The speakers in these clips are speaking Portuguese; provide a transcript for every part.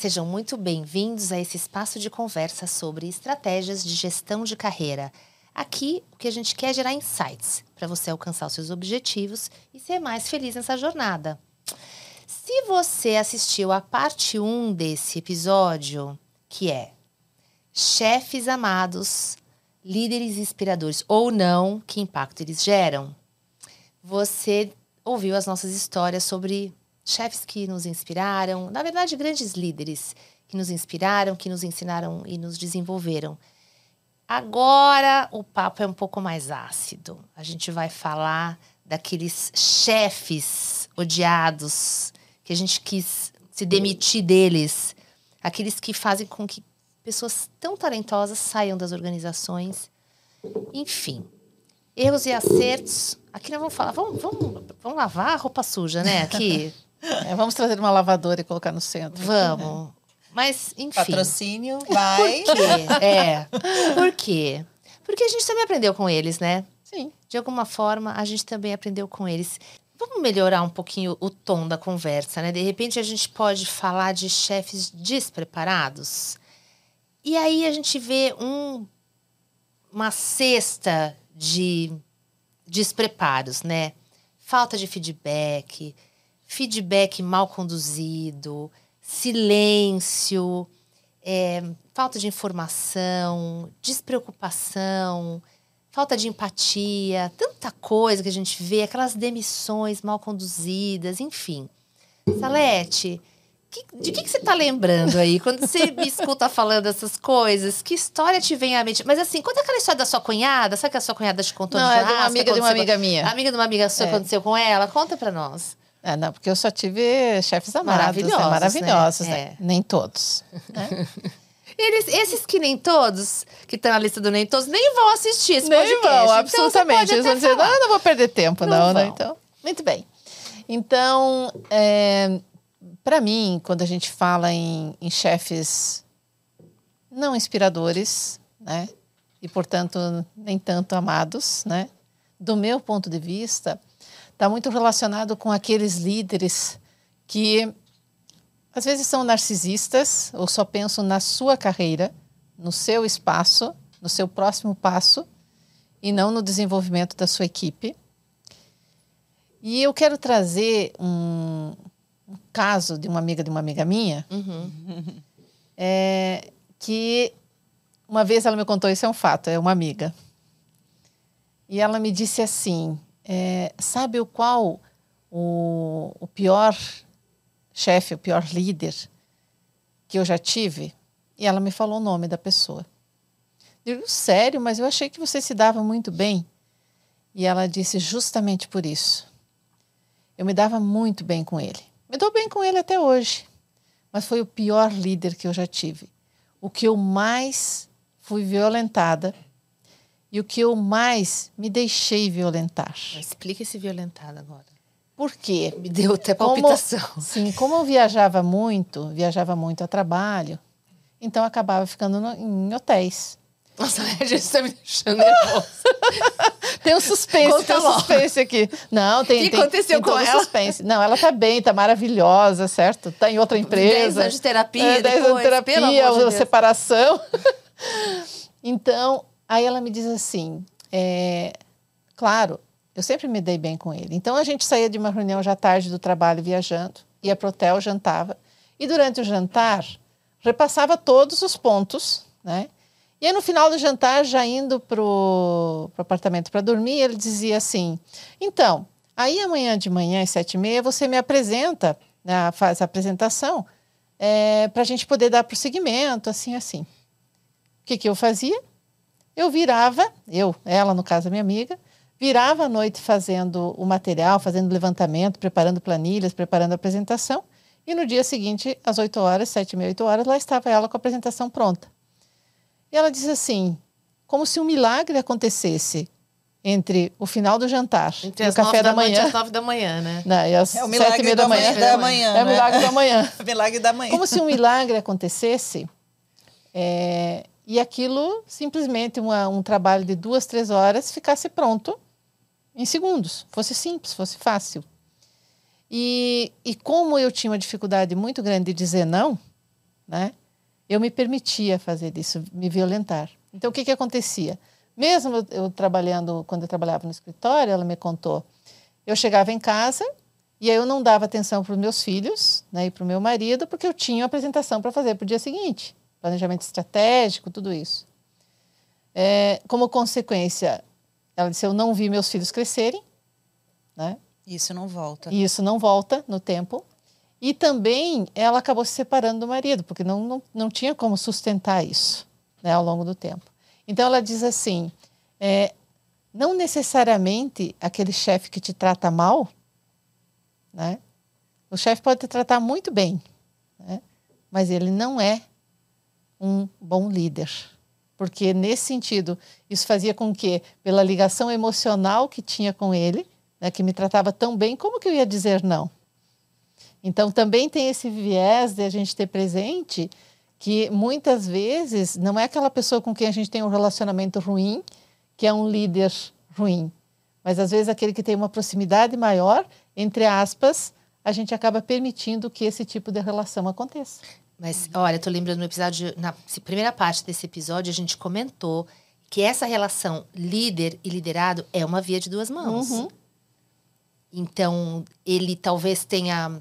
sejam muito bem-vindos a esse espaço de conversa sobre estratégias de gestão de carreira. Aqui, o que a gente quer é gerar insights para você alcançar os seus objetivos e ser mais feliz nessa jornada. Se você assistiu a parte 1 desse episódio, que é Chefes amados, líderes inspiradores ou não, que impacto eles geram? Você ouviu as nossas histórias sobre chefes que nos inspiraram, na verdade, grandes líderes que nos inspiraram, que nos ensinaram e nos desenvolveram. Agora o papo é um pouco mais ácido. A gente vai falar daqueles chefes odiados que a gente quis se demitir deles, aqueles que fazem com que pessoas tão talentosas saiam das organizações. Enfim, erros e acertos. Aqui nós vamos falar, vamos, vamos, vamos lavar a roupa suja, né? Aqui. É, vamos trazer uma lavadora e colocar no centro. Vamos. Mas, enfim. Patrocínio, vai. Por quê? É. Por quê? Porque a gente também aprendeu com eles, né? Sim. De alguma forma, a gente também aprendeu com eles. Vamos melhorar um pouquinho o tom da conversa, né? De repente, a gente pode falar de chefes despreparados. E aí a gente vê um, uma cesta de despreparos, né? Falta de feedback, feedback mal conduzido, silêncio, é, falta de informação, despreocupação, falta de empatia, tanta coisa que a gente vê, aquelas demissões mal conduzidas, enfim. Salete, que, de que, que você está lembrando aí? Quando você me escuta falando essas coisas, que história te vem à mente? Mas assim, conta aquela história da sua cunhada. Sabe que a sua cunhada te contou Não, no é de uma amiga de uma amiga minha. Amiga de uma amiga sua, É. aconteceu com ela? Conta pra nós. É, não, porque eu só tive chefes amados, Maravilhosos, né? maravilhosos, né? né? Nem todos. Eles, esses que nem todos, que estão na lista do nem todos, nem vão assistir esse Nem podcast. vão, Então, absolutamente. você Eles vão dizer, não, não vou perder tempo, Não não, né? vão. Então, muito bem. Então, é, para mim, quando a gente fala em, em chefes não inspiradores, né? E, portanto, nem tanto amados, né? Do meu ponto de vista, está muito relacionado com aqueles líderes que às vezes são narcisistas ou só pensam na sua carreira, no seu espaço, no seu próximo passo e não no desenvolvimento da sua equipe. E eu quero trazer um, um caso de uma amiga de uma amiga minha, é, que uma vez ela me contou, isso é um fato, é uma amiga. E ela me disse assim, é, sabe o qual o, o pior chefe, o pior líder que eu já tive? E ela me falou o nome da pessoa. Eu digo, sério, mas eu achei que você se dava muito bem. E ela disse, justamente por isso. Eu me dava muito bem com ele. Me dou bem com ele até hoje. Mas foi o pior líder que eu já tive. O que eu mais fui violentada e o que eu mais me deixei violentar. Explica esse violentado agora. Por quê? Me deu até Como- palpitação. Sim, como eu viajava muito, viajava muito a trabalho, então acabava ficando no- em hotéis. Nossa, a gente está me deixando nervosa. Tem um suspense, Conta tem um suspense aqui. Não, tem, O que tem, aconteceu tem com ela? suspense. Não, ela tá bem, tá maravilhosa, certo? Tá em outra empresa. Dez anos de terapia É, dez anos de terapia, de separação. então, aí ela me diz assim, é, claro, eu sempre me dei bem com ele. Então a gente saía de uma reunião já tarde do trabalho viajando, ia pro hotel, jantava. E durante o jantar, repassava todos os pontos, né? E aí no final do jantar, já indo pro, pro apartamento para dormir, ele dizia assim, então, aí amanhã de manhã às sete e meia você me apresenta, né, faz a apresentação, para a gente poder dar prosseguimento, assim, assim. O que, que eu fazia? Eu virava, eu, ela no caso a minha amiga, virava à noite fazendo o material, fazendo levantamento, preparando planilhas, preparando a apresentação, e no dia seguinte, às 8 horas, sete e meia, 8 horas, lá estava ela com a apresentação pronta. E ela diz assim, como se um milagre acontecesse entre o final do jantar Entre e o as café da, manhã. as nove da manhã, né? Não, e às É o sete e milagre meia da da manhã. manhã. Da manhã É o né? milagre da manhã. Milagre da manhã. Como se um milagre acontecesse é, e aquilo, simplesmente uma- um trabalho de duas, três horas, ficasse pronto em segundos. Fosse simples, fosse fácil. E, e como eu tinha uma dificuldade muito grande de dizer não, né? Eu me permitia fazer isso, me violentar. Então, o que, que acontecia? Mesmo eu, trabalhando, quando eu trabalhava no escritório, ela me contou, eu chegava em casa e aí eu não dava atenção para os meus filhos né, e para o meu marido, porque eu tinha uma apresentação para fazer para o dia seguinte. Planejamento estratégico, tudo isso. É, como consequência, ela disse, eu não vi meus filhos crescerem. Né? Isso não volta. E isso não volta no tempo. E também ela acabou se separando do marido, porque não, não, não tinha como sustentar isso né, ao longo do tempo. Então ela diz assim: é, não necessariamente aquele chefe que te trata mal, né? O chefe pode te tratar muito bem, né? mas ele não é um bom líder. Porque, nesse sentido, isso fazia com que, pela ligação emocional que tinha com ele, né, que me tratava tão bem, como que eu ia dizer não? Então, também tem esse viés de a gente ter presente que muitas vezes não é aquela pessoa com quem a gente tem um relacionamento ruim que é um líder ruim, mas às vezes aquele que tem uma proximidade maior, entre aspas, a gente acaba permitindo que esse tipo de relação aconteça. Mas, olha, eu tô lembrando no episódio, na primeira parte desse episódio, a gente comentou que essa relação líder e liderado é uma via de duas mãos. Uhum. Então, ele talvez tenha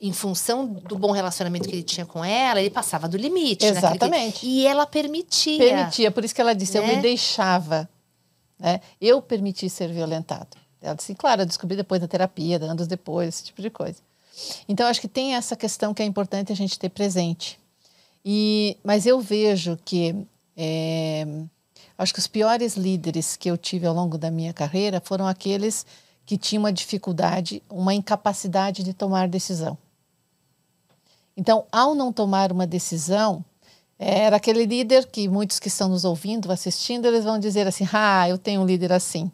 em função do bom relacionamento que ele tinha com ela, ele passava do limite. Exatamente. Que... E ela permitia. Permitia, por isso que ela disse, né? eu me deixava. Né? Eu permiti ser violentado. Ela disse, claro, eu descobri depois da terapia, anos depois, esse tipo de coisa. Então, acho que tem essa questão que é importante a gente ter presente. E, mas eu vejo que é, acho que os piores líderes que eu tive ao longo da minha carreira foram aqueles que tinham uma dificuldade, uma incapacidade de tomar decisão. Então, ao não tomar uma decisão, era aquele líder que muitos que estão nos ouvindo, assistindo, eles vão dizer assim: ah, eu tenho um líder assim.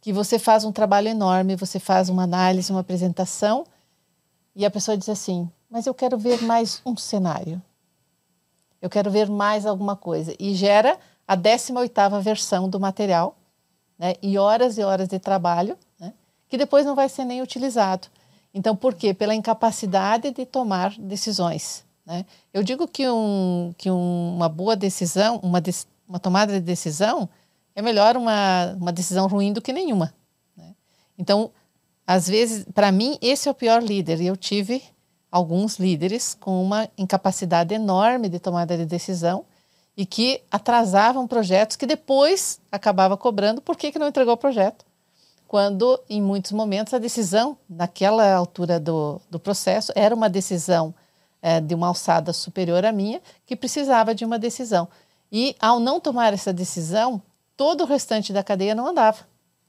Que você faz um trabalho enorme, você faz uma análise, uma apresentação, e a pessoa diz assim: mas eu quero ver mais um cenário. Eu quero ver mais alguma coisa. E gera a 18ª versão do material, né? e horas e horas de trabalho, né? que depois não vai ser nem utilizado. Então, por quê? Pela incapacidade de tomar decisões. Né? Eu digo que, um, que um, uma boa decisão, uma, de, uma tomada de decisão, é melhor uma, uma decisão ruim do que nenhuma. Né? Então, às vezes, para mim, esse é o pior líder. Eu tive alguns líderes com uma incapacidade enorme de tomada de decisão e que atrasavam projetos que depois acabava cobrando por que, que não entregou o projeto quando em muitos momentos a decisão, naquela altura do, do processo, era uma decisão é, de uma alçada superior à minha, que precisava de uma decisão. E ao não tomar essa decisão, todo o restante da cadeia não andava,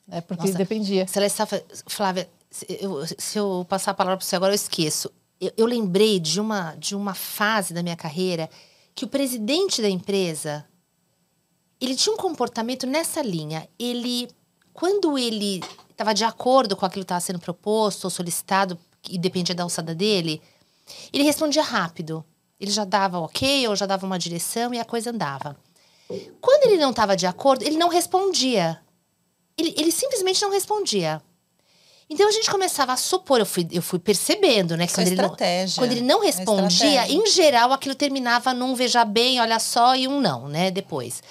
né, porque Nossa, dependia. Celeste, Flávia, se eu, se eu passar a palavra para você agora, eu esqueço. Eu, eu lembrei de uma, de uma fase da minha carreira que o presidente da empresa ele tinha um comportamento nessa linha. Ele quando ele estava de acordo com aquilo que estava sendo proposto ou solicitado, e dependia da alçada dele, ele respondia rápido. Ele já dava ok, ou já dava uma direção e a coisa andava. Quando ele não estava de acordo, ele não respondia. Ele, ele simplesmente não respondia. Então a gente começava a supor, eu fui, eu fui percebendo, né? Quando, é ele não, quando ele não É respondia, em geral aquilo terminava num veja bem, olha só, e um não, né? Depois.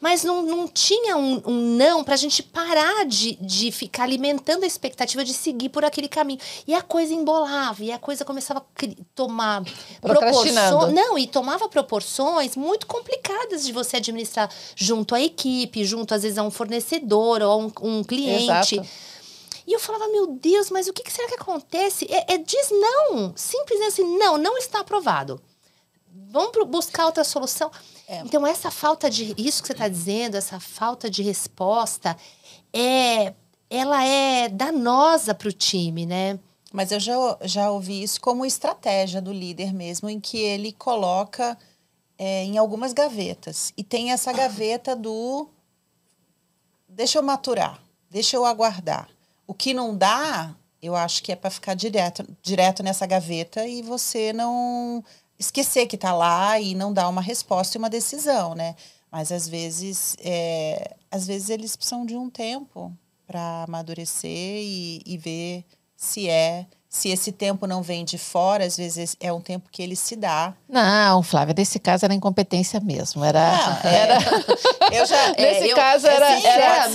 Mas não, não tinha um, um não para a gente parar de, de ficar alimentando a expectativa de seguir por aquele caminho. E a coisa embolava, e a coisa começava a tomar proporções. Não, e tomava proporções muito complicadas de você administrar junto à equipe, junto às vezes a um fornecedor ou a um, um cliente. Exato. E eu falava, meu Deus, mas o que, será que acontece? É, é diz não. Simplesmente assim, não, não está aprovado. Vamos buscar outra solução. É. Então, essa falta de. Isso que você está dizendo, essa falta de resposta, é, ela é danosa para o time, né? Mas eu já, já ouvi isso como estratégia do líder mesmo, em que ele coloca é, em algumas gavetas. E tem essa gaveta do deixa eu maturar, deixa eu aguardar. O que não dá, eu acho que é para ficar direto, direto nessa gaveta e você não esquecer que está lá e não dar uma resposta e uma decisão, né? Mas às vezes, é, às vezes eles precisam de um tempo para amadurecer e, e ver se é se esse tempo não vem de fora, às vezes é um tempo que ele se dá. Não, Flávia, nesse caso era incompetência mesmo. Era. Ah, é. era Eu já. nesse É, eu- caso era, assim,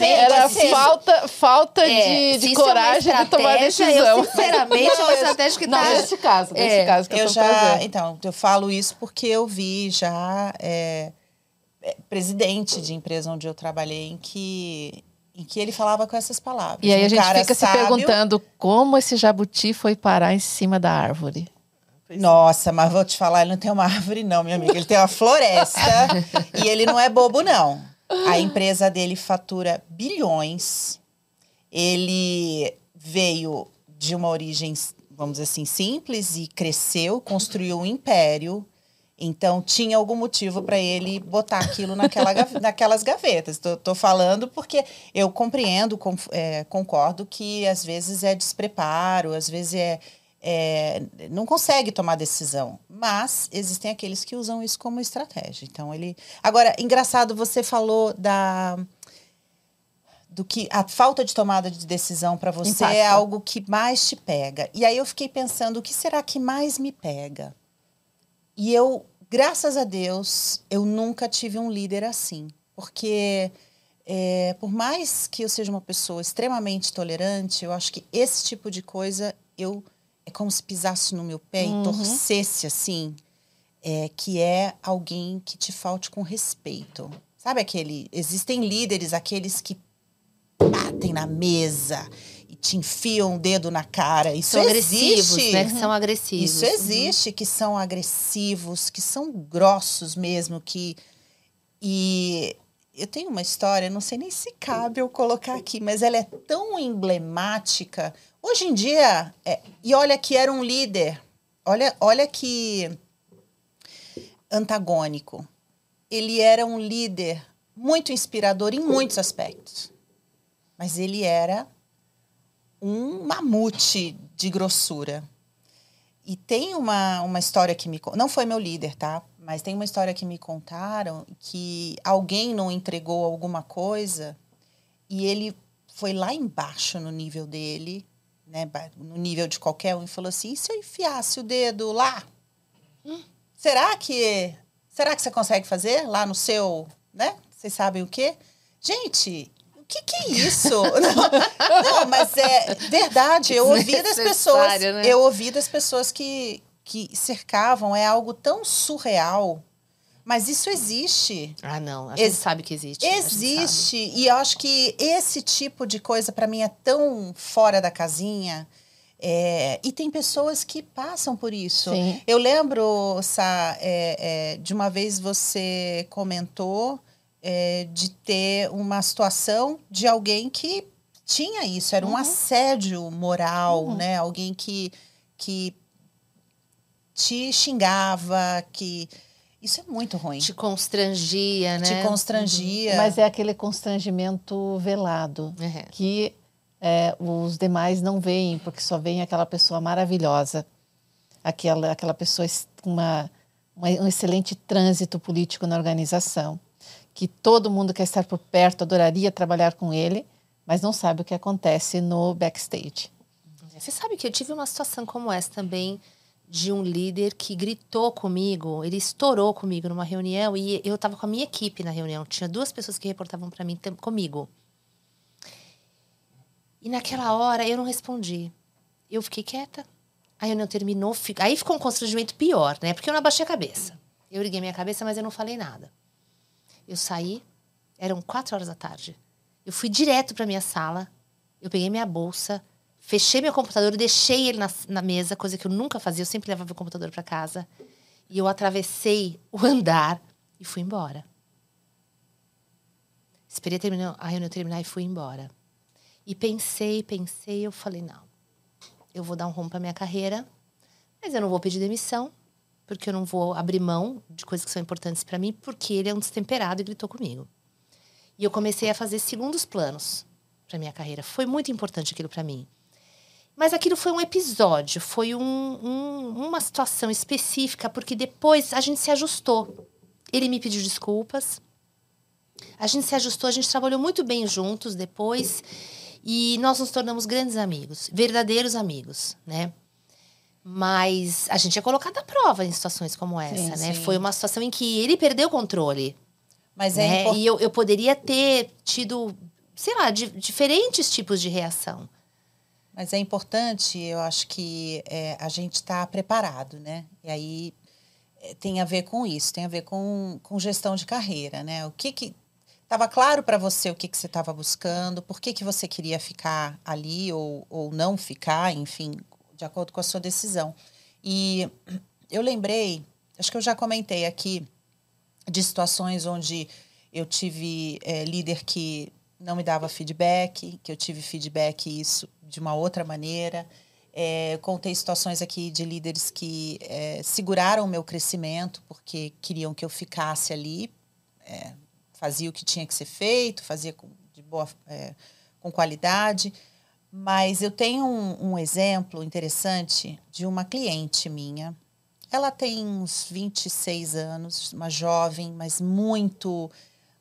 era, era assim, falta, falta É, de, de é coragem de tomar decisão. Eu, sinceramente, é uma Não, estratégia que Não, tá. nesse caso, nesse É, caso que eu, eu já. Então, eu falo isso porque eu vi já é, é, presidente de empresa onde eu trabalhei em que, em que ele falava com essas palavras. E aí Um a gente cara fica se sábio- perguntando como esse jabuti foi parar em cima da árvore. Nossa, mas vou te falar, ele não tem uma árvore, não, minha amiga. Ele tem uma floresta e ele não é bobo, não. A empresa dele fatura bilhões. Ele veio de uma origem, vamos dizer assim, simples e cresceu, construiu um império. Então, tinha algum motivo para ele botar aquilo naquela, naquelas gavetas. Tô falando porque eu compreendo, com- é, concordo que às vezes é despreparo, às vezes é, é, não consegue tomar decisão. Mas existem aqueles que usam isso como estratégia. Então, ele. Agora, engraçado, você falou da. Do que a falta de tomada de decisão para você Impacta. é algo que mais te pega. E aí eu fiquei pensando, o que será que mais me pega? E eu, graças a Deus, eu nunca tive um líder assim. Porque, é, por mais que eu seja uma pessoa extremamente tolerante, eu acho que esse tipo de coisa eu é como se pisasse no meu pé e torcesse assim. É, que é alguém que te falte com respeito. Sabe aquele. Existem líderes, aqueles que batem na mesa te enfiam o dedo na cara. Isso São agressivos, existe. né? Que são agressivos. Isso existe, que são agressivos, que são grossos mesmo, que e eu tenho uma história, não sei nem se cabe eu colocar aqui, mas ela é tão emblemática. Hoje em dia, é, e olha que era um líder, olha, olha que antagônico. Ele era um líder muito inspirador em muitos aspectos, mas ele era um mamute de grossura. E tem uma, uma história que me. Não foi meu líder, tá? Mas tem uma história que me contaram que alguém não entregou alguma coisa e ele foi lá embaixo no nível dele, né? No nível de qualquer um, e falou assim: e se eu enfiasse o dedo lá? Será que. Será que você consegue fazer lá no seu. né? Vocês sabem o quê? Gente, que, que é isso? não, não, mas é verdade. Eu ouvi das pessoas. Né? Eu ouvi das pessoas que, que cercavam. É algo tão surreal. Mas isso existe. Ah, não. A Ex- gente sabe que existe. Existe. E eu acho que esse tipo de coisa, para mim, é tão fora da casinha. É, e tem pessoas que passam por isso. Sim. Eu lembro, Sá, é, é, de uma vez você comentou é, de ter uma situação de alguém que tinha isso, era um assédio moral, né? Alguém que, que te xingava, que. Isso é muito ruim. Te constrangia, né? Te constrangia. Mas é aquele constrangimento velado É. que é, os demais não veem, porque só veem aquela pessoa maravilhosa, aquela, aquela pessoa es- com uma, uma- um excelente trânsito político na organização, que todo mundo quer estar por perto, adoraria trabalhar com ele, mas não sabe o que acontece no backstage. Você sabe que eu tive uma situação como essa também de um líder que gritou comigo, ele estourou comigo numa reunião e eu estava com a minha equipe na reunião. Tinha duas pessoas que reportavam para mim comigo. E naquela hora eu não respondi. Eu fiquei quieta. A reunião terminou, aí ficou um constrangimento pior, né? Porque eu não abaixei a cabeça. Eu liguei minha cabeça, mas eu não falei nada. Eu saí, eram quatro horas da tarde. Eu fui direto para minha sala, eu peguei minha bolsa, fechei meu computador, deixei ele na, na mesa, coisa que eu nunca fazia, eu sempre levava o computador para casa. E eu atravessei o andar e fui embora. Esperei terminar, a reunião terminar e fui embora. E pensei, pensei, eu falei, não, eu vou dar um rumo para minha carreira, mas eu não vou pedir demissão, porque eu não vou abrir mão de coisas que são importantes para mim, porque ele é um destemperado e gritou comigo. E eu comecei a fazer segundos planos para minha carreira. Foi muito importante aquilo para mim. Mas aquilo foi um episódio, foi um- um- uma situação específica, porque depois a gente se ajustou. Ele me pediu desculpas, a gente se ajustou, a gente trabalhou muito bem juntos depois e nós nos tornamos grandes amigos, verdadeiros amigos, né? Mas a gente é colocado à prova em situações como essa, Sim, né? sim. Foi uma situação em que ele perdeu o controle. Mas é né? importante. E eu, eu poderia ter tido, sei lá, di- diferentes tipos de reação. Mas é importante, eu acho que é, a gente está preparado, né? E aí é, tem a ver com isso, tem a ver com, com gestão de carreira, né? O que que estava claro para você o que que você estava buscando, por que que você queria ficar ali ou, ou não ficar, enfim, de acordo com a sua decisão. E eu lembrei, acho que eu já comentei aqui de situações onde eu tive é, líder que não me dava feedback, que eu tive feedback isso de uma outra maneira. É, contei situações aqui de líderes que é, seguraram o meu crescimento porque queriam que eu ficasse ali, é, fazia o que tinha que ser feito, fazia com, de boa, é, com qualidade. Mas eu tenho um, um exemplo interessante de uma cliente minha. Ela tem uns 26 anos, uma jovem, mas muito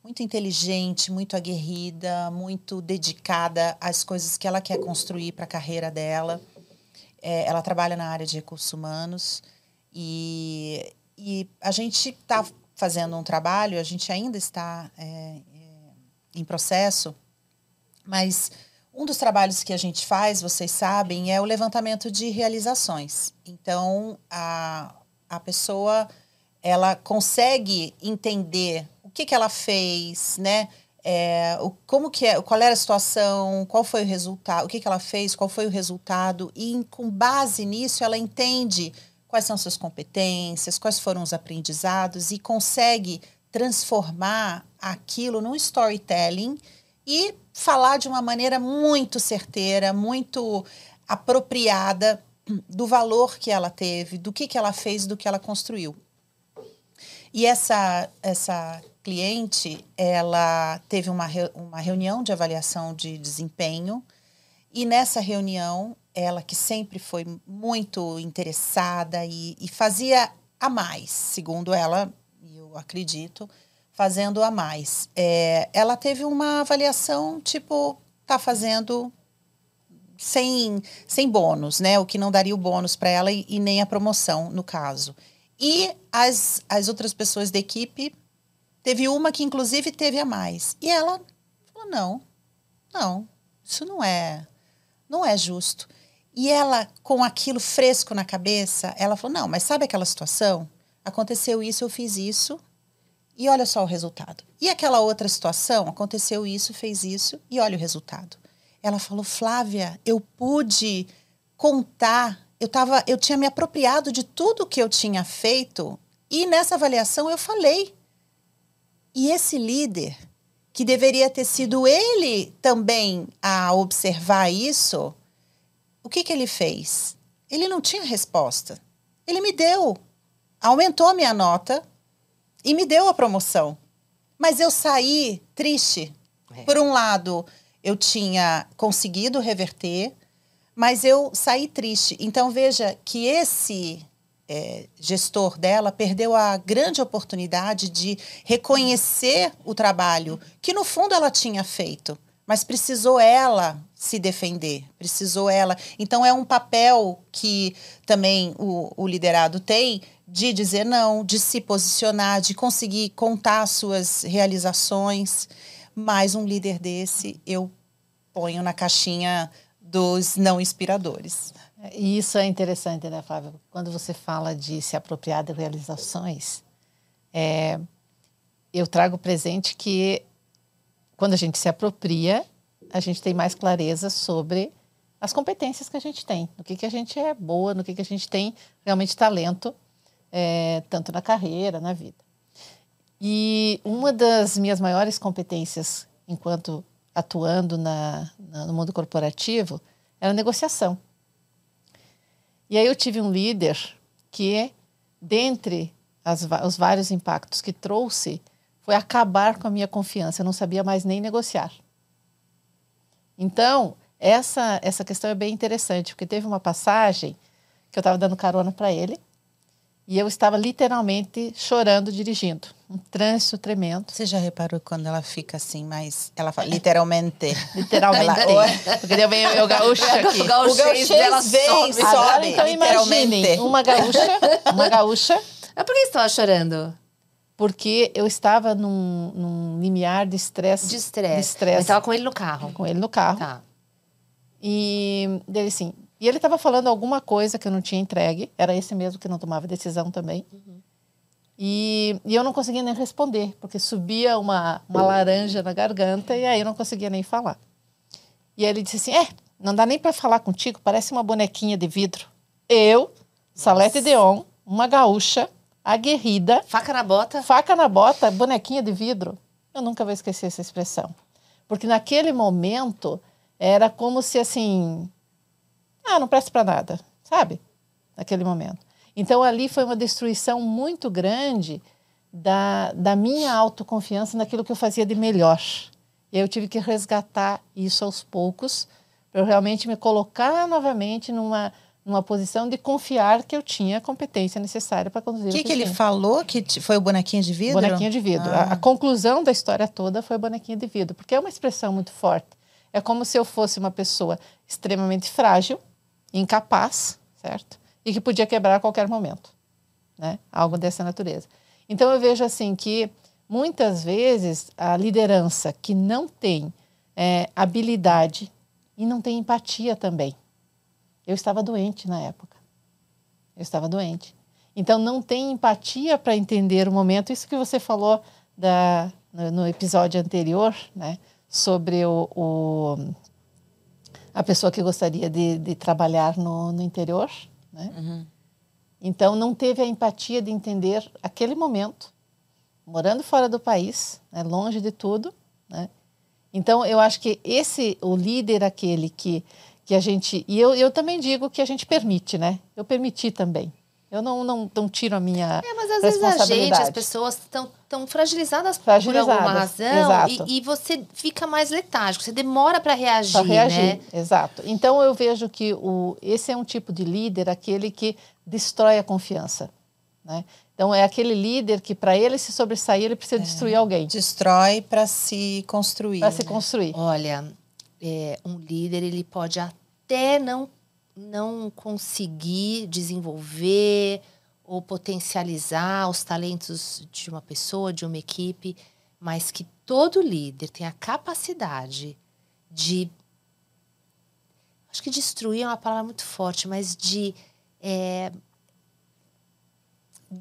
muito inteligente, muito aguerrida, muito dedicada às coisas que ela quer construir para a carreira dela. É, ela trabalha na área de recursos humanos e, e a gente está fazendo um trabalho, a gente ainda está é, é, em processo, mas um dos trabalhos que a gente faz, vocês sabem, é o levantamento de realizações. Então, a, a pessoa ela consegue entender o que, que ela fez, né? É, o, como que é, qual era a situação, qual foi o resultado, o que, que ela fez, qual foi o resultado, e com base nisso ela entende quais são suas competências, quais foram os aprendizados e consegue transformar aquilo num storytelling e falar de uma maneira muito certeira, muito apropriada do valor que ela teve, do que, que ela fez, do que ela construiu. E essa, essa cliente, ela teve uma, uma reunião de avaliação de desempenho e nessa reunião, ela que sempre foi muito interessada e, e fazia a mais, segundo ela, e eu acredito, fazendo a mais. É, ela teve uma avaliação tipo, tá fazendo sem, sem bônus, né? O que não daria o bônus para ela e, e nem a promoção, no caso. E as, as outras pessoas da equipe, teve uma que inclusive teve a mais. E ela falou: não, não, isso não é, não é justo. E ela, com aquilo fresco na cabeça, ela falou: não, mas sabe aquela situação? Aconteceu isso, eu fiz isso, e olha só o resultado. E aquela outra situação, aconteceu isso, fez isso, e olha o resultado. Ela falou: Flávia, eu pude contar, eu, tava, eu tinha me apropriado de tudo que eu tinha feito, e nessa avaliação eu falei. E esse líder, que deveria ter sido ele também a observar isso, o que, que ele fez? Ele não tinha resposta. Ele me deu, aumentou a minha nota e me deu a promoção. Mas eu saí triste. É. Por um lado, eu tinha conseguido reverter, mas eu saí triste. Então, veja que esse é, gestor dela perdeu a grande oportunidade de reconhecer o trabalho que, no fundo, ela tinha feito, mas precisou ela se defender, precisou ela. Então, é um papel que também o, o liderado tem de dizer não, de se posicionar, de conseguir contar as suas realizações. Mas um líder desse, eu ponho na caixinha dos não inspiradores. E isso é interessante, né, Flávia? Quando você fala de se apropriar de realizações, é, eu trago presente que quando a gente se apropria, a gente tem mais clareza sobre as competências que a gente tem, no que, que a gente é boa, no que, que a gente tem realmente talento, é, tanto na carreira, na vida. E uma das minhas maiores competências enquanto atuando na, na, no mundo corporativo era negociação. E aí eu tive um líder que, dentre as, os vários impactos que trouxe, foi acabar com a minha confiança. Eu não sabia mais nem negociar. Então, essa, essa questão é bem interessante, porque teve uma passagem que eu estava dando carona para ele, E eu estava literalmente chorando dirigindo. Um trânsito tremendo. Você já reparou quando ela fica assim, mas ela fala literalmente. Literalmente. Ela- Porque eu venho eu gaúcho aqui. O gauchês dela vem, sobe. sobe. Agora, então, imaginem uma gaúcha, uma gaúcha, Mas por que você estava chorando? porque eu estava num, num limiar de estresse. De estresse. De estresse. Mas tava com ele no carro. com ele no carro. Tá. E dele assim. E ele estava falando alguma coisa que eu não tinha entregue. Era esse mesmo que não tomava decisão também. E, e eu não conseguia nem responder, porque subia uma, uma laranja na garganta e aí eu não conseguia nem falar. E ele disse assim: É, não dá nem para falar contigo, parece uma bonequinha de vidro. Eu, Salete Deon, uma gaúcha, aguerrida, Faca na bota. faca na bota, bonequinha de vidro. Eu nunca vou esquecer essa expressão. Porque naquele momento era como se assim, ah, não presta para nada, sabe? Naquele momento. Então ali foi uma destruição muito grande da, da minha autoconfiança naquilo que eu fazia de melhor. E aí eu tive que resgatar isso aos poucos para eu realmente me colocar novamente numa numa posição de confiar que eu tinha a competência necessária para conduzir O que, o que ele falou? Que foi o bonequinho de vidro? Bonequinho de vidro. A, a conclusão da história toda foi bonequinho de vidro, porque é uma expressão muito forte. É como se eu fosse uma pessoa extremamente frágil, incapaz, certo? E que podia quebrar a qualquer momento, né? Algo dessa natureza. Então eu vejo assim que muitas vezes a liderança que não tem é, habilidade e não tem empatia também. Eu estava doente na época. Eu estava doente. Então não tem empatia para entender o momento. Isso que você falou da, no, episódio anterior, né? Sobre o, o- a pessoa que gostaria de, de trabalhar no, no interior, né? Então não teve a empatia de entender aquele momento, morando fora do país, né? longe de tudo, né? Então eu acho que esse o líder aquele que que a gente e eu, eu também digo que a gente permite, né? Eu permiti também. Eu não não, não tiro a minha É, mas às vezes a gente, as pessoas estão tão fragilizadas, por Fragilizadas, alguma razão e, e você fica mais letárgico, você demora para reagir, para reagir, né? exato. Então eu vejo que o, esse é um tipo de líder, aquele que destrói a confiança, né? Então é aquele líder que para ele se sobressair ele precisa destruir alguém Destrói para se construir. para se né? construir. Olha, é, um líder ele pode até não não conseguir desenvolver ou potencializar os talentos de uma pessoa, de uma equipe, mas que todo líder tem a capacidade de acho que destruir é uma palavra muito forte, mas de é,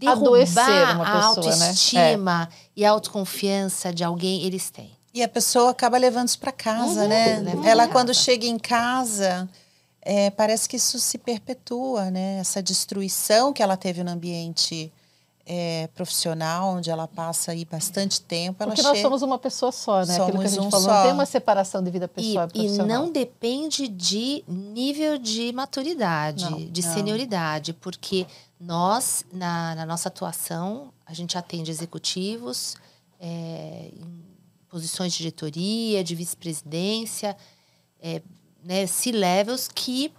Adoecer derrubar uma a pessoa, né? autoestima e a autoconfiança de alguém, eles têm. E a pessoa acaba levando isso para casa, né? leva Ela, quando chega em casa, é, parece que isso se perpetua, né? Essa destruição que ela teve no ambiente é, profissional, onde ela passa aí bastante tempo. Ela Porque nós chega... somos uma pessoa só, né? Aquilo que a Somos gente um falou, só. não tem uma separação de vida E, pessoal e, e profissional. não depende de nível de maturidade, Não, de não. senioridade, porque nós, na, na nossa atuação, a gente atende executivos é, em posições de diretoria, de vice-presidência, é, né, C-levels que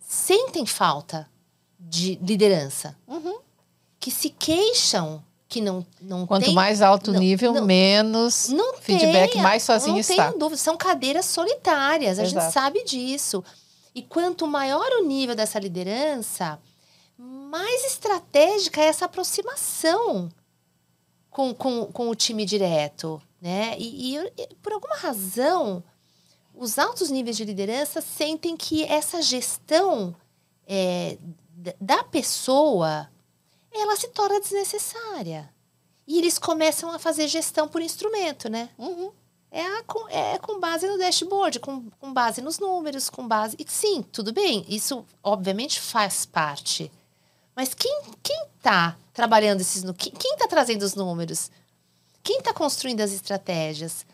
sentem falta de liderança, Uhum. que se queixam que não, não Quanto tem mais alto não- nível, não- menos não feedback, tenha, mais sozinho não está. tenho dúvida, são cadeiras solitárias, a gente sabe disso. E quanto maior o nível dessa liderança, mais estratégica é essa aproximação com, com, com o time direto, né? E, e por alguma razão, os altos níveis de liderança sentem que essa gestão é, da pessoa, ela se torna desnecessária. E eles começam a fazer gestão por instrumento, né? Uhum. É, a- com, é com base no dashboard, com, com base nos números, com base. E sim, tudo bem, isso obviamente faz parte. Mas quem quem está trabalhando esses? Quem está trazendo os números? Quem está construindo as estratégias?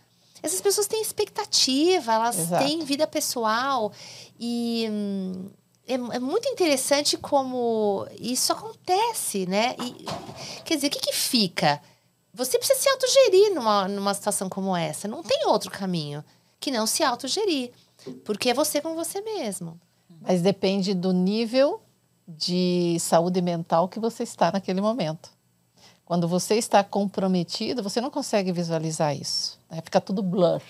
Essas pessoas têm expectativa, elas Exato. têm vida pessoal. E hum, é, é muito interessante como isso acontece, né? E, quer dizer, o que, que fica? Você precisa se autogerir numa, numa situação como essa. Não tem outro caminho que não se autogerir. Porque é você com você mesmo. Mas depende do nível de saúde mental que você está naquele momento. Quando você está comprometido, você não consegue visualizar isso. Né? Fica tudo blur.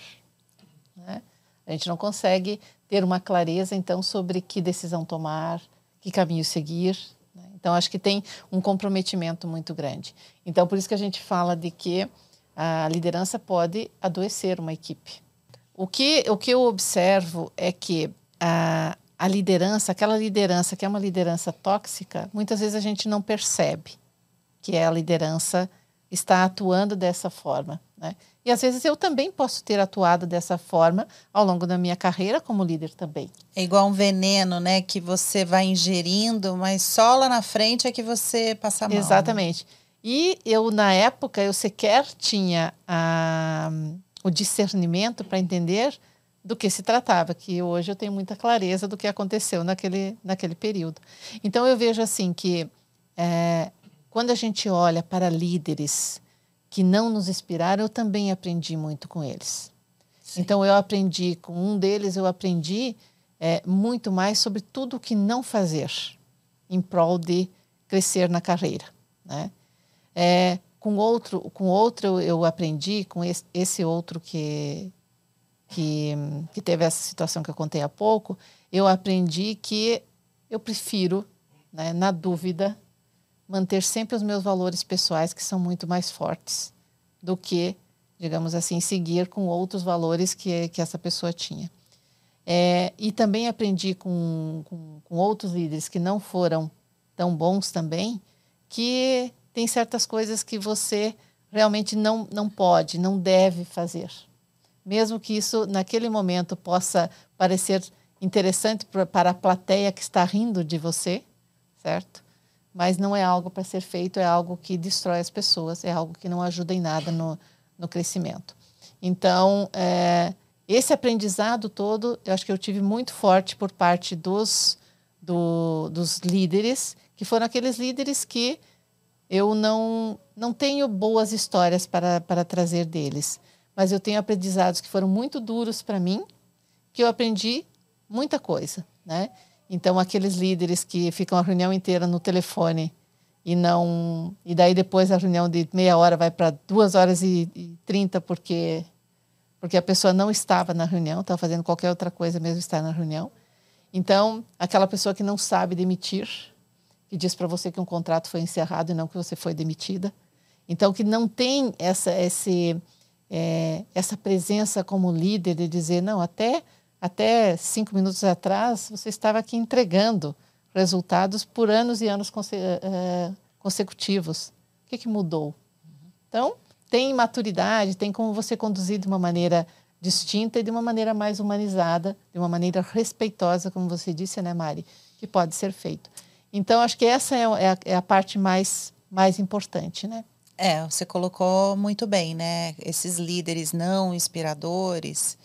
Né? A gente não consegue ter uma clareza, então, sobre que decisão tomar, que caminho seguir. Né? Então, acho que tem um comprometimento muito grande. Então, por isso que a gente fala de que a liderança pode adoecer uma equipe. O que, o que eu observo é que a, a liderança, aquela liderança que é uma liderança tóxica, muitas vezes a gente não percebe que é a liderança está atuando dessa forma. Né? E às vezes eu também posso ter atuado dessa forma ao longo da minha carreira como líder também. É igual um veneno, né? Que você vai ingerindo, mas só lá na frente é que você passa mal. Né? Exatamente. Né? E eu, na época, eu sequer tinha a, o discernimento para entender do que se tratava, que hoje eu tenho muita clareza do que aconteceu naquele, naquele período. Então eu vejo assim que é, quando a gente olha para líderes que não nos inspiraram, eu também aprendi muito com eles. Sim. Então, eu aprendi com um deles, eu aprendi é, muito mais sobre tudo o que não fazer em prol de crescer na carreira. Né? É, com outro, com outro eu aprendi, com esse, esse outro que, que, que teve essa situação que eu contei há pouco, eu aprendi que eu prefiro, né, na dúvida, manter sempre os meus valores pessoais, que são muito mais fortes do que, digamos assim, seguir com outros valores que, que essa pessoa tinha. É, e também aprendi com, com, com, outros líderes que não foram tão bons também, que tem certas coisas que você realmente não, não pode, não deve fazer. Mesmo que isso, naquele momento, possa parecer interessante para a plateia que está rindo de você, certo? Mas não é algo para ser feito, é algo que destrói as pessoas, é algo que não ajuda em nada no, no crescimento. Então, é, esse aprendizado todo, eu acho que eu tive muito forte por parte dos, do, dos líderes, que foram aqueles líderes que eu não, não tenho boas histórias para, para trazer deles, mas eu tenho aprendizados que foram muito duros para mim, que eu aprendi muita coisa, né? Então, aqueles líderes que ficam a reunião inteira no telefone e não. E daí depois a reunião de meia hora vai para duas horas e trinta, porque, porque a pessoa não estava na reunião, estava fazendo qualquer outra coisa mesmo estar na reunião. Então, aquela pessoa que não sabe demitir, que diz para você que um contrato foi encerrado e não que você foi demitida. Então, que não tem essa, esse, é, essa presença como líder de dizer, não, até até cinco minutos atrás, você estava aqui entregando resultados por anos e anos conse uh, consecutivos. O que, que mudou? Então, tem maturidade, tem como você conduzir de uma maneira distinta e de uma maneira mais humanizada, de uma maneira respeitosa, como você disse, né, Mari, que pode ser feito. Então, acho que essa é, é a, é a parte mais, mais importante, né? É, você colocou muito bem, né? Esses líderes não inspiradores,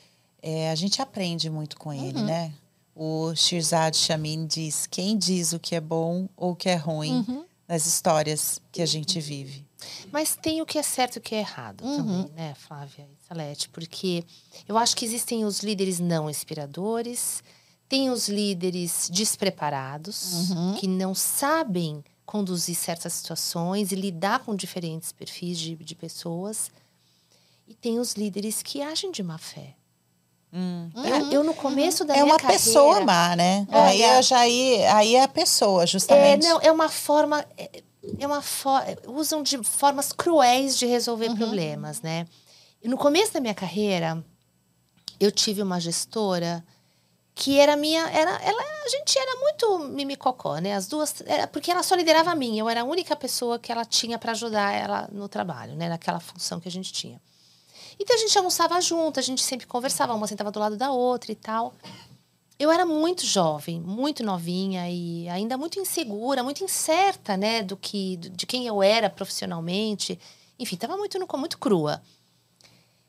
é, a gente aprende muito com ele, uhum. né? O Shirzad Shamin diz: quem diz o que é bom ou o que é ruim uhum. nas histórias que a gente vive. Mas tem o que é certo e o que é errado uhum. também, né, Flávia e Salete? Porque eu acho que existem os líderes não inspiradores, tem os líderes despreparados, uhum. que não sabem conduzir certas situações e lidar com diferentes perfis de, de pessoas. E tem os líderes que agem de má fé. Hum. Uhum. Eu, no começo da é minha uma carreira, pessoa má, né? É, aí é. já aí, aí é a pessoa, justamente. É, não, é uma forma é, é uma for, usam de formas cruéis de resolver uhum. problemas, né? E no começo da minha carreira, eu tive uma gestora que era minha, era, ela, a gente era muito mimicocó, né? As duas, era, porque ela só liderava a mim, eu era a única pessoa que ela tinha para ajudar ela no trabalho, né? Naquela função que a gente tinha. Então a gente almoçava junto, a gente sempre conversava, uma sentava do lado da outra e tal. Eu era muito jovem, muito novinha e ainda muito insegura, muito incerta, né, do que de quem eu era profissionalmente. Enfim, estava muito muito crua.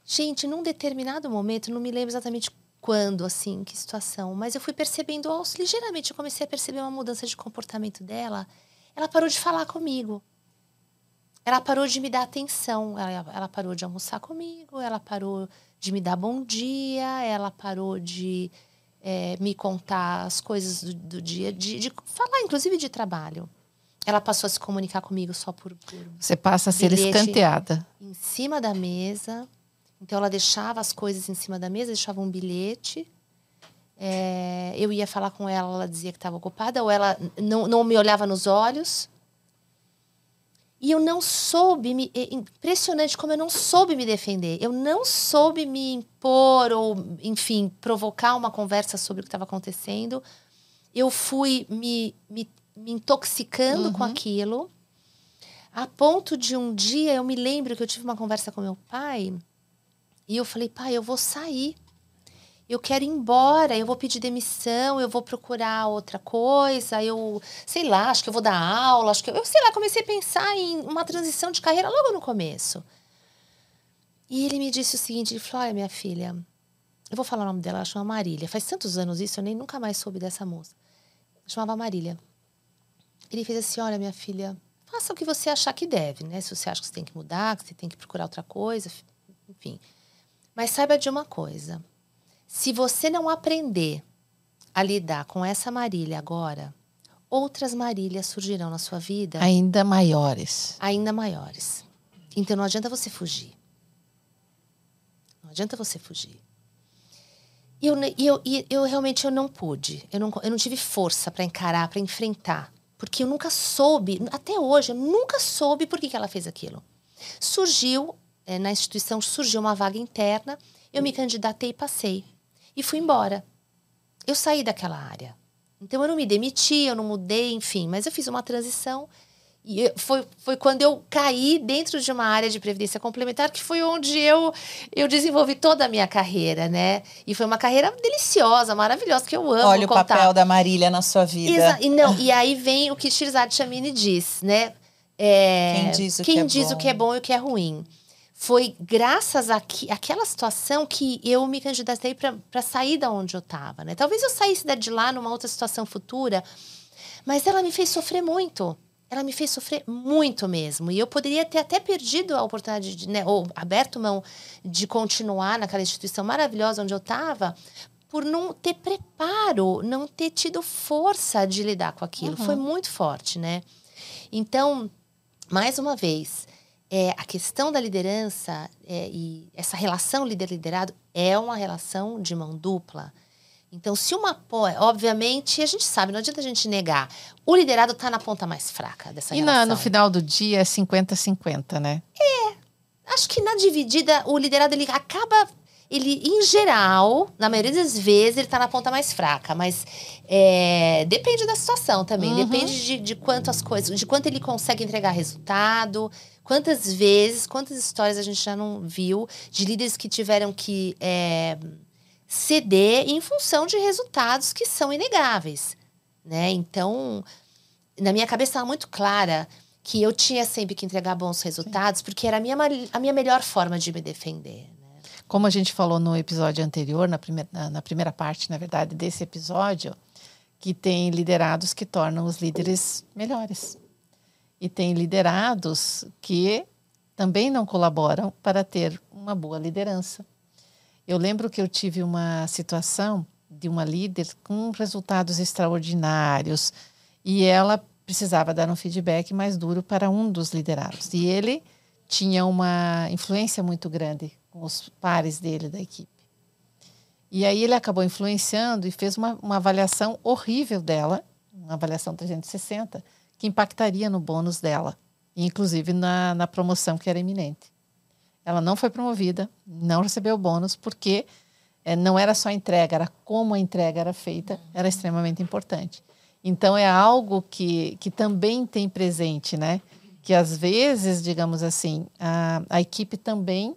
Gente, num determinado momento, não me lembro exatamente quando, assim, que situação, mas eu fui percebendo aos ligeiramente, eu comecei a perceber uma mudança de comportamento dela. Ela parou de falar comigo ela parou de me dar atenção, ela, ela parou de almoçar comigo, ela parou de me dar bom dia, ela parou de é, me contar as coisas do, do dia, de, de, falar inclusive de trabalho. Ela passou a se comunicar comigo só por. por Você passa a ser escanteada. Em cima da mesa. Então ela deixava as coisas em cima da mesa, deixava um bilhete. É, eu ia falar com ela, ela dizia que estava ocupada, ou ela não, não me olhava nos olhos. E eu não soube me. É impressionante como eu não soube me defender. Eu não soube me impor ou, enfim, provocar uma conversa sobre o que estava acontecendo. Eu fui me, me, me intoxicando uhum. com aquilo. A ponto de um dia eu me lembro que eu tive uma conversa com meu pai e eu falei, pai, eu vou sair eu quero ir embora, eu vou pedir demissão, eu vou procurar outra coisa, eu sei lá, acho que eu vou dar aula, acho que eu, eu sei lá, comecei a pensar em uma transição de carreira logo no começo. E ele me disse o seguinte, ele falou: "Olha, minha filha, eu vou falar o nome dela, ela chama Marília. Faz tantos anos isso, eu nem nunca mais soube dessa moça. Chamava Marília. Ele fez assim: "Olha, minha filha, faça o que você achar que deve, né? Se você acha que você tem que mudar, que você tem que procurar outra coisa, enfim. Mas saiba de uma coisa, se você não aprender a lidar com essa Marília agora, outras Marílias surgirão na sua vida. Ainda maiores. Ainda maiores. Então não adianta você fugir. Não adianta você fugir. E eu, eu, eu, realmente eu não pude. Eu não, eu não tive força para encarar, para enfrentar. Porque eu nunca soube, até hoje, eu nunca soube por que, que ela fez aquilo. Surgiu, é, na instituição, surgiu uma vaga interna, eu me candidatei e passei e fui embora. Eu saí daquela área. Então eu não me demiti, eu não mudei, enfim, mas eu fiz uma transição e foi, foi quando eu caí dentro de uma área de previdência complementar, que foi onde eu, eu desenvolvi toda a minha carreira, né? E foi uma carreira deliciosa, maravilhosa, que eu amo Olha contar. o papel da Marília na sua vida. Exa e, não, e aí vem o que Shirzad Chamini diz, né? É, quem diz, o, quem que é diz o que é bom e o que é ruim foi graças àquela situação que eu me candidatei para sair da onde eu estava. Né? Talvez eu saísse de lá numa outra situação futura, mas ela me fez sofrer muito. Ela me fez sofrer muito mesmo. E eu poderia ter até perdido a oportunidade, de, né, ou aberto mão de continuar naquela instituição maravilhosa onde eu estava, por não ter preparo, não ter tido força de lidar com aquilo. Uhum. Foi muito forte, né? Então, mais uma vez, é, a questão da liderança é, e essa relação líder-liderado é uma relação de mão dupla. Então, se uma obviamente, a gente sabe, não adianta a gente negar. O liderado está na ponta mais fraca dessa e relação. E no final do dia é 50-50, né? É. Acho que na dividida, o liderado ele acaba ele, em geral, na maioria das vezes, ele está na ponta mais fraca. Mas é, depende da situação também. Uhum. Depende de, de quanto as coisas, de quanto ele consegue entregar resultado. Quantas vezes, quantas histórias a gente já não viu de líderes que tiveram que é, ceder em função de resultados que são inegáveis. Né? Então, na minha cabeça estava muito clara que eu tinha sempre que entregar bons resultados, porque era a minha, a minha melhor forma de me defender. Como a gente falou no episódio anterior, na primeira, na primeira parte, na verdade, desse episódio, que tem liderados que tornam os líderes melhores. E tem liderados que também não colaboram para ter uma boa liderança. Eu lembro que eu tive uma situação de uma líder com resultados extraordinários e ela precisava dar um feedback mais duro para um dos liderados. E ele tinha uma influência muito grande com os pares dele da equipe. E aí ele acabou influenciando e fez uma, uma avaliação horrível dela, uma avaliação 360, que impactaria no bônus dela, inclusive na, na promoção que era iminente. Ela não foi promovida, não recebeu bônus, porque é, não era só a entrega, era como a entrega era feita, era extremamente importante. Então é algo que, que também tem presente, né? Que às vezes, digamos assim, a, a equipe também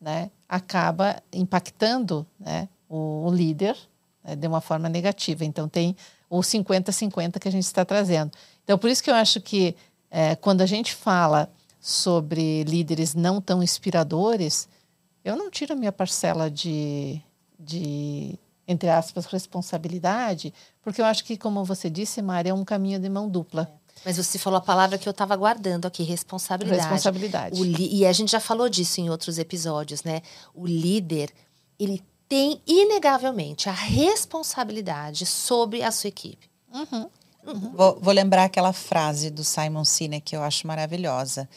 né, acaba impactando né, o, o líder né, de uma forma negativa. Então, tem o 50-50 que a gente está trazendo. Então, por isso que eu acho que é, quando a gente fala sobre líderes não tão inspiradores, eu não tiro a minha parcela de, de entre aspas, responsabilidade, porque eu acho que, como você disse, Maria, é um caminho de mão dupla. Mas você falou a palavra que eu estava guardando aqui, responsabilidade. Responsabilidade. e a gente já falou disso em outros episódios, né? O líder, ele tem inegavelmente a responsabilidade sobre a sua equipe. Uhum. Vou, vou, lembrar aquela frase do Simon Sinek que eu acho maravilhosa.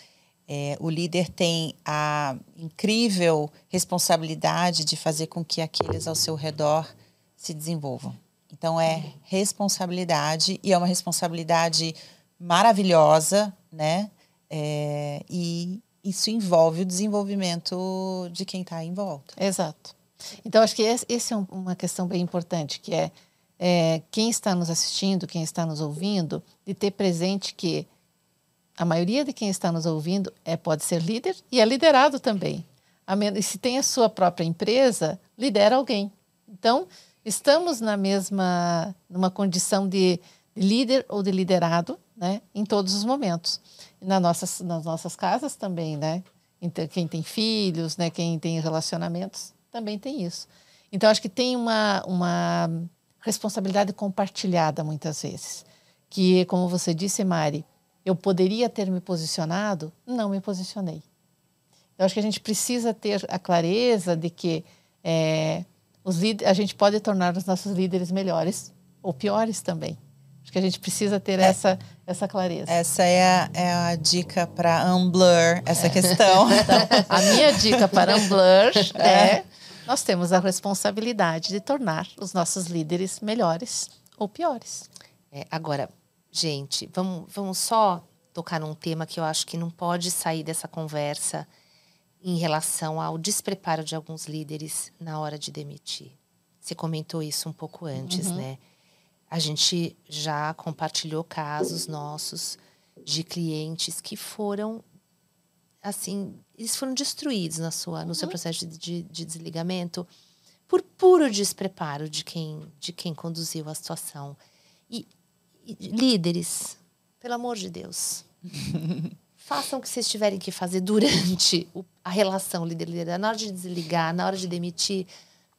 É, o líder tem a incrível responsabilidade de fazer com que aqueles ao seu redor se desenvolvam. Então é responsabilidade e é uma responsabilidade maravilhosa, né? É, e isso envolve o desenvolvimento de quem está em volta. Exato. Então acho que essa é uma questão bem importante, que é, é quem está nos assistindo, quem está nos ouvindo, de ter presente que a maioria de quem está nos ouvindo é pode ser líder e é liderado também. E se tem a sua própria empresa, lidera alguém. Então, estamos na mesma, numa condição de líder ou de liderado, né, em todos os momentos. Na nossas, nas nossas casas também, né? Então, quem tem filhos, né, quem tem relacionamentos, também tem isso. Então, acho que tem uma, uma responsabilidade compartilhada muitas vezes. Que, como você disse, Mari, eu poderia ter me posicionado, não me posicionei. Eu acho que a gente precisa ter a clareza de que é, os a gente pode tornar os nossos líderes melhores ou piores também. Acho que a gente precisa ter é, essa, essa clareza. Essa é a, é a dica para unblur essa é. questão. Então, a minha dica para unblur é. é nós temos a responsabilidade de tornar os nossos líderes melhores ou piores. É, agora, gente, vamos, vamos só tocar num tema que eu acho que não pode sair dessa conversa em relação ao despreparo de alguns líderes na hora de demitir. Você comentou isso um pouco antes, uhum. né? A gente já compartilhou casos nossos de clientes que foram assim, eles foram destruídos na sua, no seu uhum. processo de, de, de, desligamento por puro despreparo de quem, de quem conduziu a situação. E líderes, pelo amor de Deus, façam o que vocês tiverem que fazer durante a relação líder-líder. Na hora de desligar, na hora de demitir,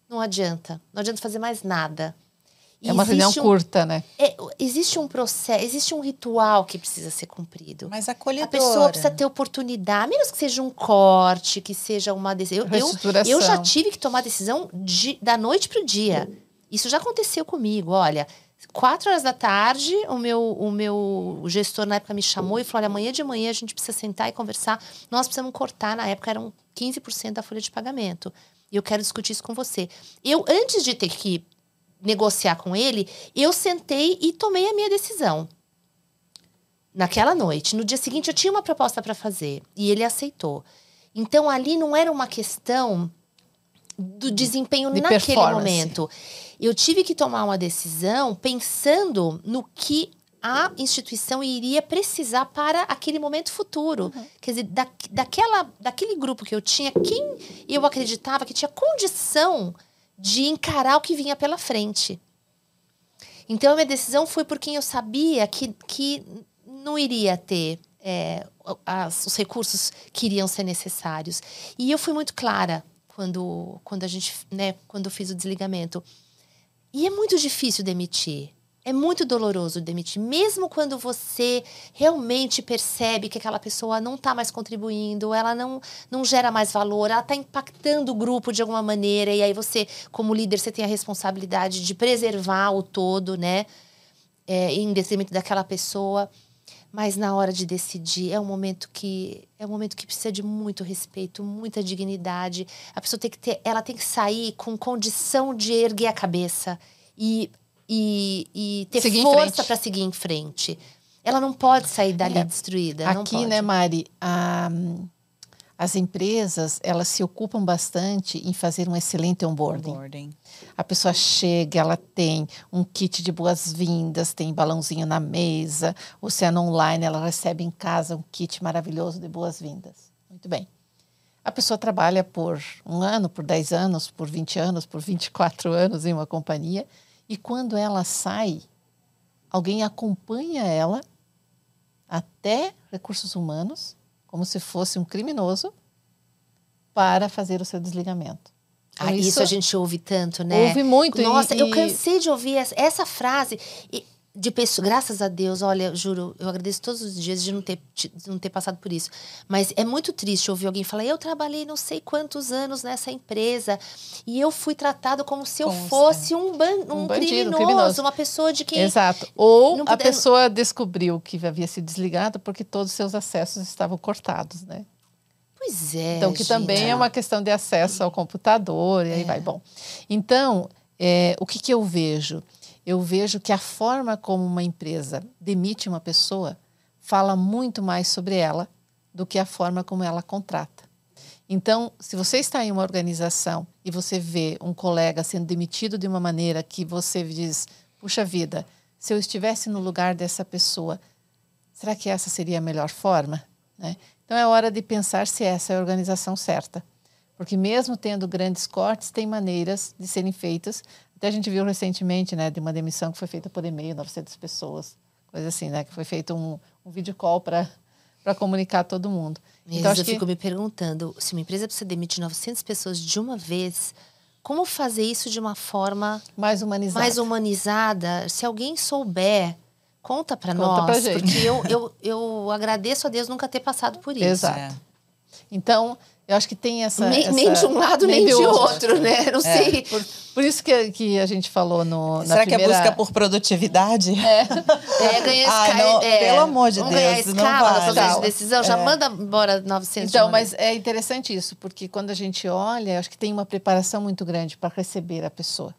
não adianta. Não adianta fazer mais nada. É uma reunião um, curta, né? É, existe um processo, existe um ritual que precisa ser cumprido. Mas acolhedora. A pessoa precisa ter oportunidade, menos que seja um corte, que seja uma decisão. Eu, eu, eu já tive que tomar decisão de, da noite para o dia. Isso já aconteceu comigo. Olha, quatro horas da tarde, o meu, o meu gestor na época me chamou e falou: olha, amanhã de manhã a gente precisa sentar e conversar. Nós precisamos cortar, na época eram 15% da folha de pagamento. E eu quero discutir isso com você. Eu, antes de ter que negociar com ele, eu sentei e tomei a minha decisão. Naquela noite. No dia seguinte, eu tinha uma proposta para fazer e ele aceitou. Então, ali não era uma questão do desempenho de naquele momento. Eu tive que tomar uma decisão pensando no que a instituição iria precisar para aquele momento futuro. Uhum. Quer dizer, da, daquela, daquele grupo que eu tinha, quem eu acreditava que tinha condição de encarar o que vinha pela frente. Então, a minha decisão foi por quem eu sabia que, que não iria ter é, as, os recursos que iriam ser necessários. E eu fui muito clara quando, quando a gente, né, quando eu fiz o desligamento. E é muito difícil demitir. É muito doloroso demitir, mesmo quando você realmente percebe que aquela pessoa não está mais contribuindo, ela não, não gera mais valor, ela está impactando o grupo de alguma maneira, e aí você, como líder, você tem a responsabilidade de preservar o todo, né? É, em detrimento daquela pessoa. Mas na hora de decidir é um momento que é um momento que precisa de muito respeito, muita dignidade. A pessoa tem que ter, ela tem que sair com condição de erguer a cabeça e e, e ter seguir força para seguir em frente. Ela não pode sair dali é, destruída. Aqui, né, Mari, a, as empresas elas se ocupam bastante em fazer um excelente onboarding. onboarding. A pessoa chega, ela tem um kit de boas-vindas, tem balãozinho na mesa, o Oceano Online, ela recebe em casa um kit maravilhoso de boas-vindas. Muito bem. A pessoa trabalha por um ano, por 10 anos, por 20 anos, por 24 anos em uma companhia, e quando ela sai, alguém acompanha ela até recursos humanos como se fosse um criminoso para fazer o seu desligamento. Então, ah, isso, isso, a gente ouve tanto, né? Ouve muito. Nossa, e, eu cansei de ouvir essa, essa frase. E de pessoa, graças a Deus, olha, juro, eu agradeço todos os dias de não ter, de não ter passado por isso. Mas é muito triste ouvir alguém falar: eu trabalhei não sei quantos anos nessa empresa e eu fui tratado como se eu se- fosse um, ban, um, Um bandido, criminoso, criminoso. uma pessoa de quem. Exato. Ou não a puder- pessoa descobriu que havia sido desligado porque todos os seus acessos estavam cortados, né? Pois é. Então, que também gente. é uma questão de acesso ao computador, e aí vai. Bom, então, é, o que, que eu vejo? Eu vejo que a forma como uma empresa demite uma pessoa fala muito mais sobre ela do que a forma como ela contrata. Então, se você está em uma organização e você vê um colega sendo demitido de uma maneira que você diz, puxa vida, se eu estivesse no lugar dessa pessoa, será que essa seria a melhor forma? Né? Então é hora de pensar se essa é a organização certa. Porque mesmo tendo grandes cortes, tem maneiras de serem feitas. Até a gente viu recentemente, né, de uma demissão que foi feita por e-mail, 900 pessoas, coisa assim, né, que foi feito um, um video call para para comunicar a todo mundo. Então, Então acho eu que fico me perguntando, se uma empresa precisa demitir 900 pessoas de uma vez, como fazer isso de uma forma mais humanizado. mais humanizada? Se alguém souber, conta para nós, pra gente. porque eu, eu, eu agradeço a Deus nunca ter passado por isso. Exato. É. Então, eu acho que tem essa Nem, essa- nem de um lado, nem, de outro, né? Não sei. Por, por isso que, que a gente falou no, na Será que primeira... é busca por produtividade? É, ganhar Ah, escala. não, é, pelo amor de ganhar Deus, não escala vale. processo de decisão, já É. manda embora 900 de Então, mas é interessante isso, porque quando a gente olha, eu acho que tem uma preparação muito grande para receber a pessoa.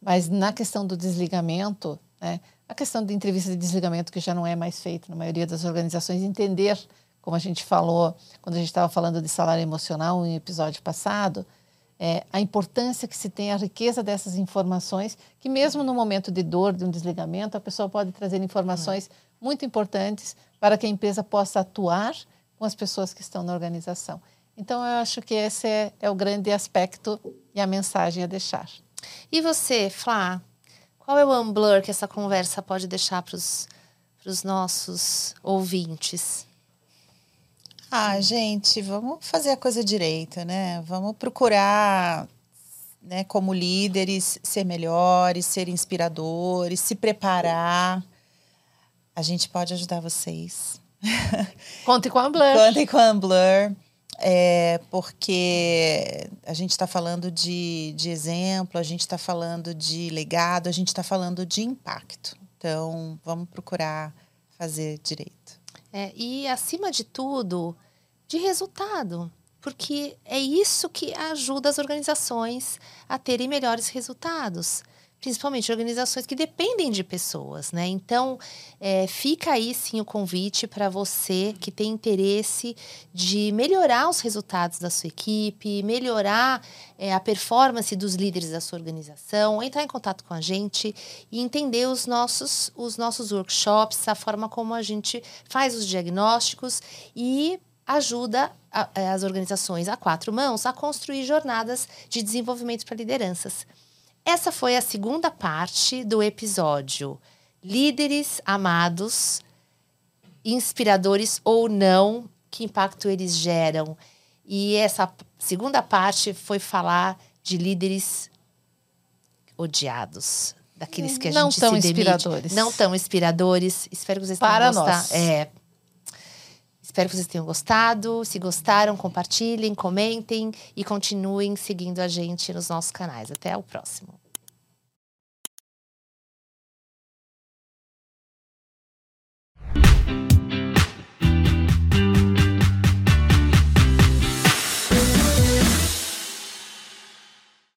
Mas na questão do desligamento, né, a questão de entrevista de desligamento, que já não é mais feito na maioria das organizações, entender, como a gente falou, quando a gente estava falando de salário emocional em episódio passado, é, a importância que se tem, a riqueza dessas informações, que mesmo no momento de dor, de um desligamento, a pessoa pode trazer informações muito importantes para que a empresa possa atuar com as pessoas que estão na organização. Então, eu acho que esse é, é o grande aspecto e a mensagem a deixar. E você, Flá, qual é o Unblur que essa conversa pode deixar para os nossos ouvintes? Ah, gente, vamos fazer a coisa direita, né? Vamos procurar, né, como líderes, ser melhores, ser inspiradores, se preparar. A gente pode ajudar vocês. Conte com a Blur. Contem com a Amblur, é, porque a gente está falando de, de exemplo, a gente está falando de legado, a gente está falando de impacto. Então, vamos procurar fazer direito. É, e, acima de tudo, de resultado. Porque é isso que ajuda as organizações a terem melhores resultados. Principalmente organizações que dependem de pessoas, né? Então, é, fica aí sim o convite para você que tem interesse de melhorar os resultados da sua equipe, melhorar é, a performance dos líderes da sua organização, entrar em contato com a gente e entender os nossos, os nossos workshops, a forma como a gente faz os diagnósticos e ajuda a- eh, as organizações a quatro mãos a construir jornadas de desenvolvimento para lideranças. Essa foi a segunda parte do episódio Líderes Amados, Inspiradores ou Não, que impacto eles geram. E essa segunda parte foi falar de líderes odiados. Daqueles que a Não gente tão se demite. inspiradores. Não tão inspiradores. Espero que vocês Para tenham nós. gostado. É, Espero que vocês tenham gostado. Se gostaram, compartilhem, comentem e continuem seguindo a gente nos nossos canais. Até o próximo.